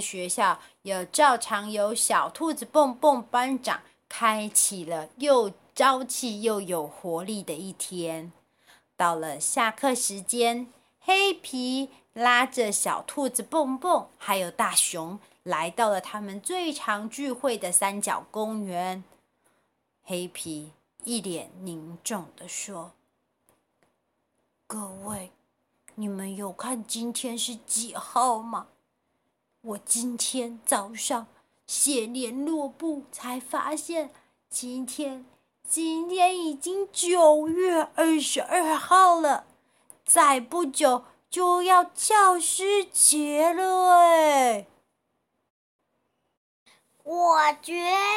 学校也照常由小兔子蹦蹦班长开启了又朝气又有活力的一天。到了下课时间，黑皮拉着小兔子蹦蹦还有大熊来到了他们最常聚会的三角公园。黑皮一脸凝重地说：“各位。”你们有看今天是几号吗？我今天早上写联络簿才发现，今天今天已经九月二十二号了，再不久就要教师节了哎。我觉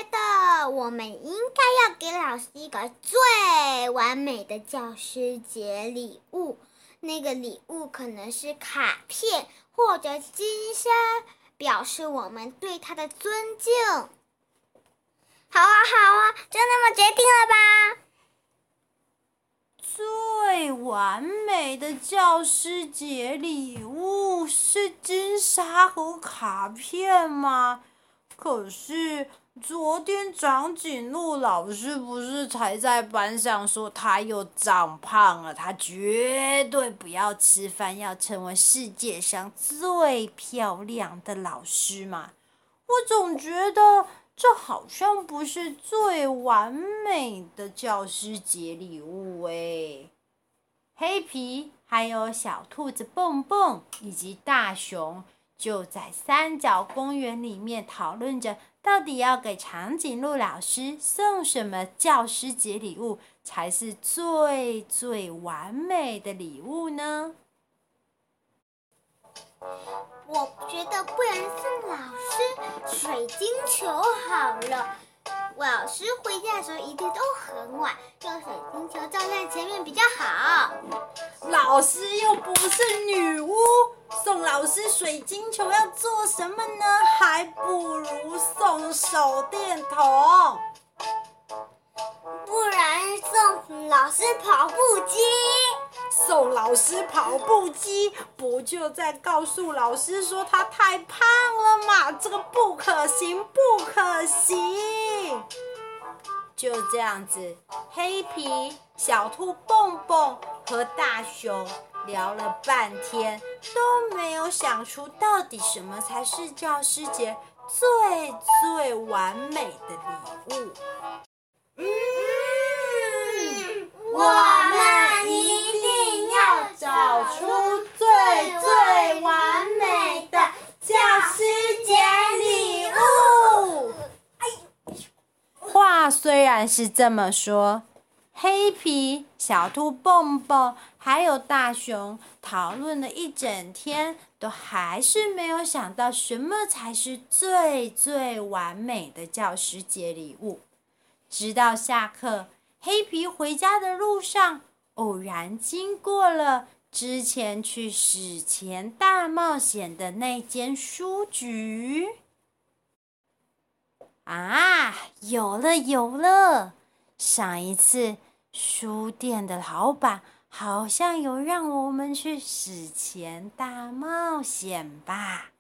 得我们应该要给老师一个最完美的教师节礼物。那个礼物可能是卡片或者金山，表示我们对他的尊敬。好啊，好啊，就那么决定了吧。最完美的教师节礼物是金沙和卡片吗？可是。昨天长颈鹿老师不是才在班上说他又长胖了，他绝对不要吃饭，要成为世界上最漂亮的老师吗？我总觉得这好像不是最完美的教师节礼物诶。黑皮还有小兔子蹦蹦以及大熊就在三角公园里面讨论着。到底要给长颈鹿老师送什么教师节礼物才是最最完美的礼物呢？我觉得不然送老师水晶球好了。我老师回家的时候一定都很晚，用水晶球照在前面比较好。老师又不是女巫。送老师水晶球要做什么呢？还不如送手电筒，送老师跑步机。送老师跑步机，不就在告诉老师说他太胖了吗？这个不可行，不可行。就这样子，黑皮、小兔蹦蹦和大熊。聊了半天都没有想出到底什么才是教师节最最完美的礼物。嗯，我们一定要找出最最完美的教师节礼物。哎，话是这么说。黑皮、小兔蹦蹦还有大熊讨论了一整天，都还是没有想到什么才是最最完美的教师节礼物。直到下课，黑皮回家的路上，偶然经过了之前去史前大冒险的那间书局。啊，有了有了，上一次。书店的老板好像有让我们去史前大冒险吧？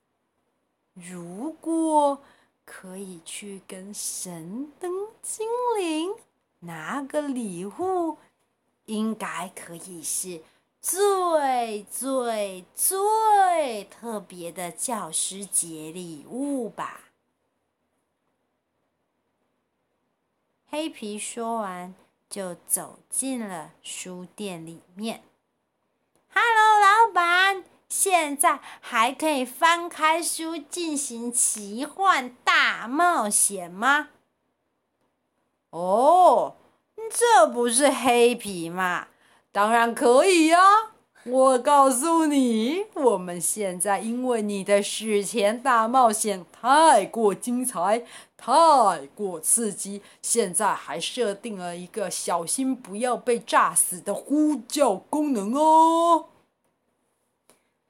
如果可以去跟神灯精灵拿个礼物，应该可以是最最最特别的教师节礼物吧？黑皮说完。就走进了书店里面。Hello，老板，现在还可以翻开书进行奇幻大冒险吗？哦，这不是黑皮吗？当然可以呀！我告诉你，我们现在因为你的史前大冒险太过精彩。太过刺激！现在还设定了一个小心不要被炸死的呼叫功能哦。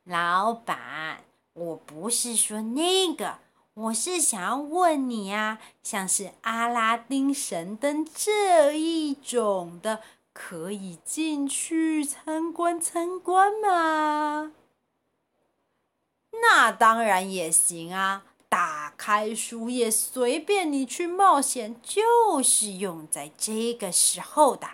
老板，我不是说那个，我是想要问你啊，像是阿拉丁神灯这一种的，可以进去参观参观吗？那当然也行啊！打开书页，随便你去冒险，就是用在这个时候的。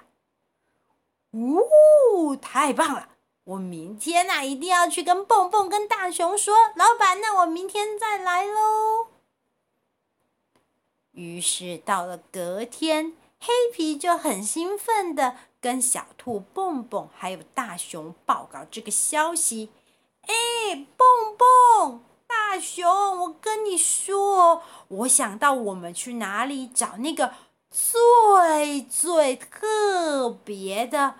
呜，太棒了！我明天呐、啊，一定要去跟蹦蹦、跟大熊说，老板，那我明天再来喽。于是到了隔天，黑皮就很兴奋的跟小兔蹦蹦还有大熊报告这个消息。哎，蹦蹦，大熊，我跟你说，我想到我们去哪里找那个最最特别的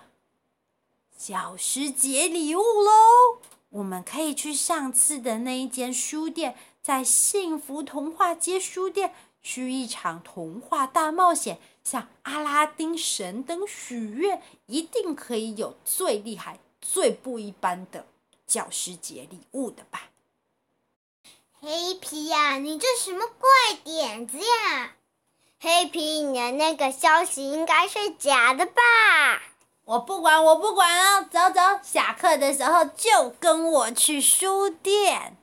教师节礼物喽！我们可以去上次的那一间书店，在幸福童话街书店，去一场童话大冒险，向阿拉丁神灯许愿，一定可以有最厉害、最不一般的。教师节礼物的吧，黑皮呀，你这什么怪点子呀？黑皮，你的那个消息应该是假的吧？我不管，我不管啊！走走，下课的时候就跟我去书店。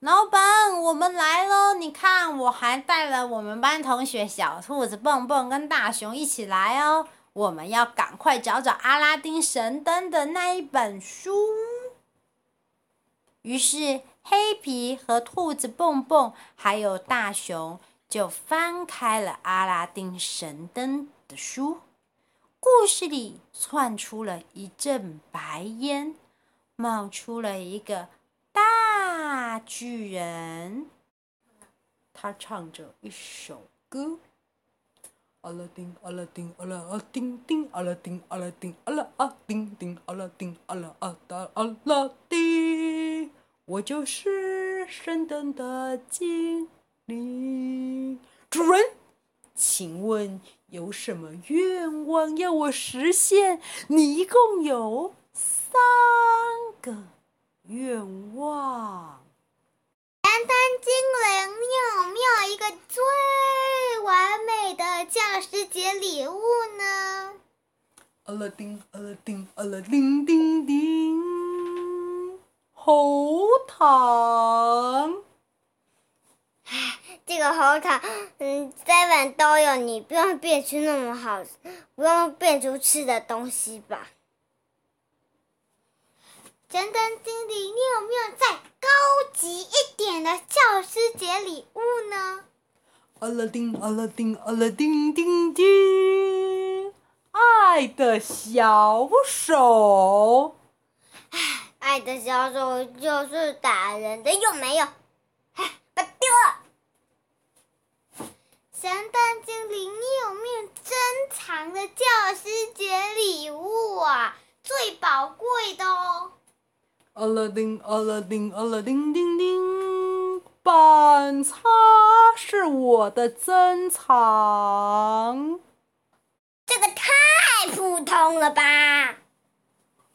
老板，我们来喽！你看，我还带了我们班同学小兔子蹦蹦跟大熊一起来哦。我们要赶快找找阿拉丁神灯的那一本书。于是，黑皮和兔子蹦蹦还有大熊就翻开了阿拉丁神灯的书。故事里窜出了一阵白烟，冒出了一个。大巨人，他唱着一首歌：阿拉丁，阿拉丁，阿拉阿丁丁，阿拉丁，阿拉丁，阿拉阿丁丁，阿拉丁，阿拉阿达阿拉丁，我就是神灯的精灵。主人，请问有什么愿望要我实现？你一共有三个。愿望，神灯精灵，你有没有一个最完美的教师节礼物呢？阿拉丁，阿拉丁，阿拉丁丁丁，喉糖。这个喉糖，嗯基本都有，你不用变出那么好，不用变出吃的东西吧。神灯精灵，你有没有再高级一点的教师节礼物呢？阿拉丁，阿拉丁，阿拉丁，丁丁，爱的小手。唉，爱的小手就是打人的，有没有，唉，把丢了。神灯精灵，你有没有珍藏的教师节礼物啊？最宝贵的哦。阿拉丁，阿拉丁，阿拉丁，丁丁，板擦是我的珍藏。这个太普通了吧？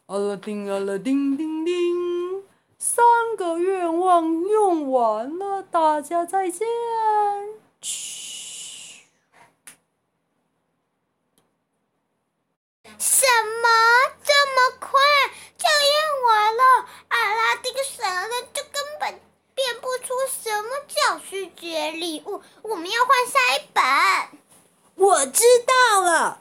阿拉丁，阿拉丁，丁丁，三个愿望用完了，大家再见。嘘。什么？这么快？就用完了，阿拉丁神灯就根本变不出什么拒绝礼物。我们要换下一本。我知道了，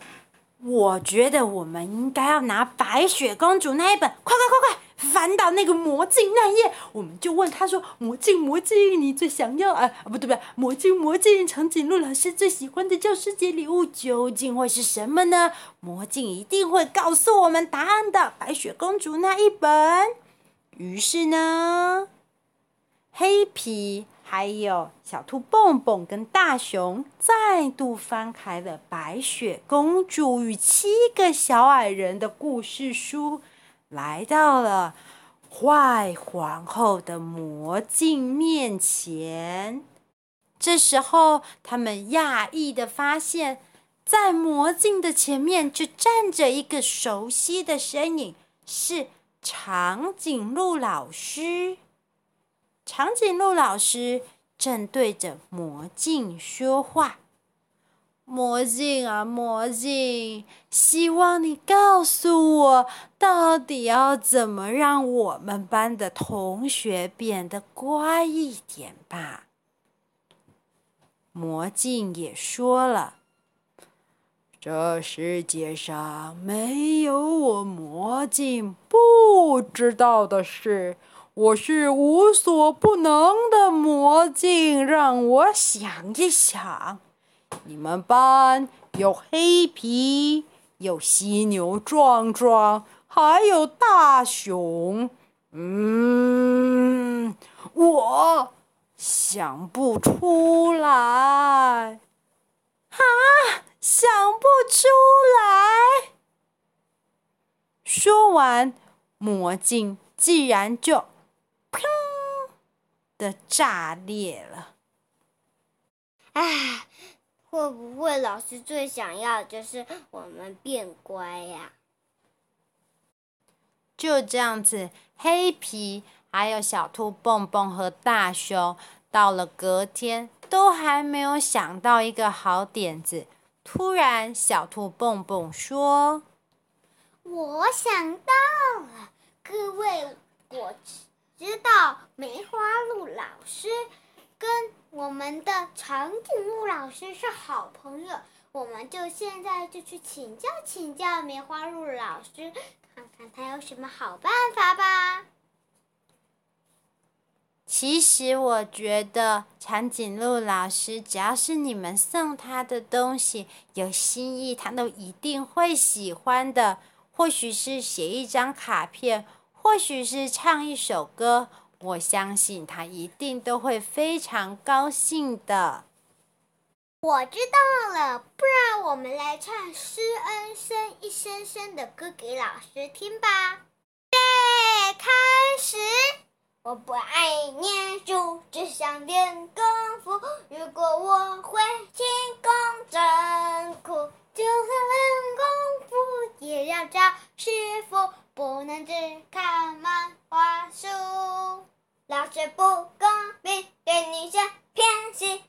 我觉得我们应该要拿白雪公主那一本。快快快快，翻到那个魔镜那页，我们就问他说：“魔镜魔镜，你最想要啊？不对不对，魔镜魔镜，长颈鹿老师最喜欢的教师节礼物究竟会是什么呢？”魔镜一定会告诉我们答案的。白雪公主那一本。于是呢，黑皮还有小兔蹦蹦跟大熊再度翻开了《白雪公主与七个小矮人》的故事书，来到了坏皇后的魔镜面前。这时候，他们讶异地发现，在魔镜的前面就站着一个熟悉的身影，是。长颈鹿老师，长颈鹿老师正对着魔镜说话。魔镜啊，魔镜，希望你告诉我，到底要怎么让我们班的同学变得乖一点吧。魔镜也说了，这世界上没有我魔镜不知道的事。我是无所不能的魔镜，让我想一想。你们班有黑皮，有犀牛壮壮，还有大熊。嗯，我想不出来。啊，想不出来。说完，魔镜竟然就砰的炸裂了。唉。会不会老师最想要的就是我们变乖呀？就这样子，黑皮还有小兔蹦蹦和大熊，到了隔天都还没有想到一个好点子。突然，小兔蹦蹦说：“我想到了，各位，我知道梅花鹿老师。”跟我们的长颈鹿老师是好朋友，我们就现在就去请教请教梅花鹿老师，看看他有什么好办法吧。其实我觉得长颈鹿老师只要是你们送他的东西有心意，他都一定会喜欢的。或许是写一张卡片，或许是唱一首歌。我相信他一定都会非常高兴的。我知道了，不然我们来唱《施恩声一声声》的歌给老师听吧。预备开始。我不爱念书，只想练功夫。如果我会轻功真苦，就算练功夫也要找师傅，不能只看漫画书。老师不公平，对女生偏心，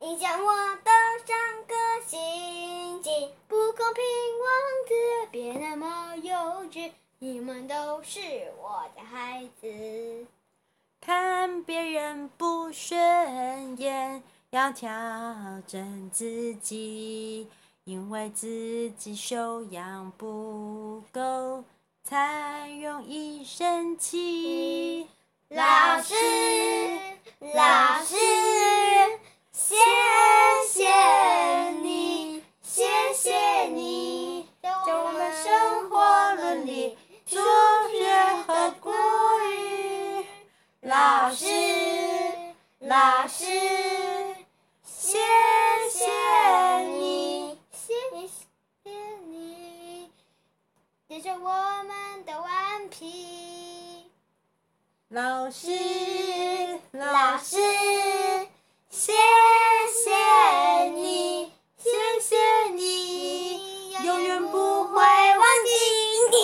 影响我的上课心情。不公平，王子别那么幼稚，你们都是我的孩子。看别人不顺眼，要调整自己，因为自己修养不够，才容易生气。老师，老师，谢谢你，谢谢你，教我们生活伦理、数学和国语。老师，老师，接受我们的顽皮。老师，老师，谢谢你，谢谢你，永远不会忘记。你。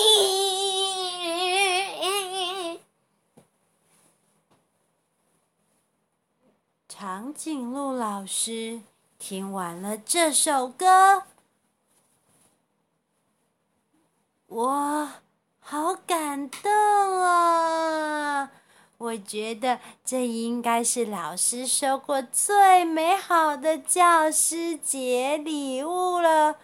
长颈鹿老师听完了这首歌，我好感动啊！我觉得这应该是老师收过最美好的教师节礼物了。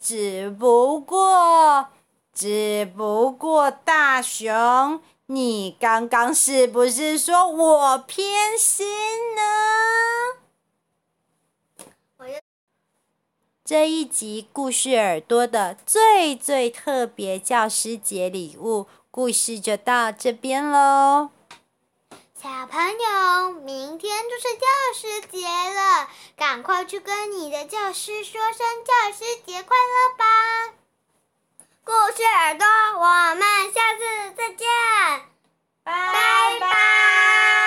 只不过，只不过，大熊，你刚刚是不是说我偏心呢？这一集故事耳朵的最最特别教师节礼物故事就到这边喽。小朋友，明天就是教师节了，赶快去跟你的教师说声教师节快乐吧！故事耳朵，我们下次再见，拜拜。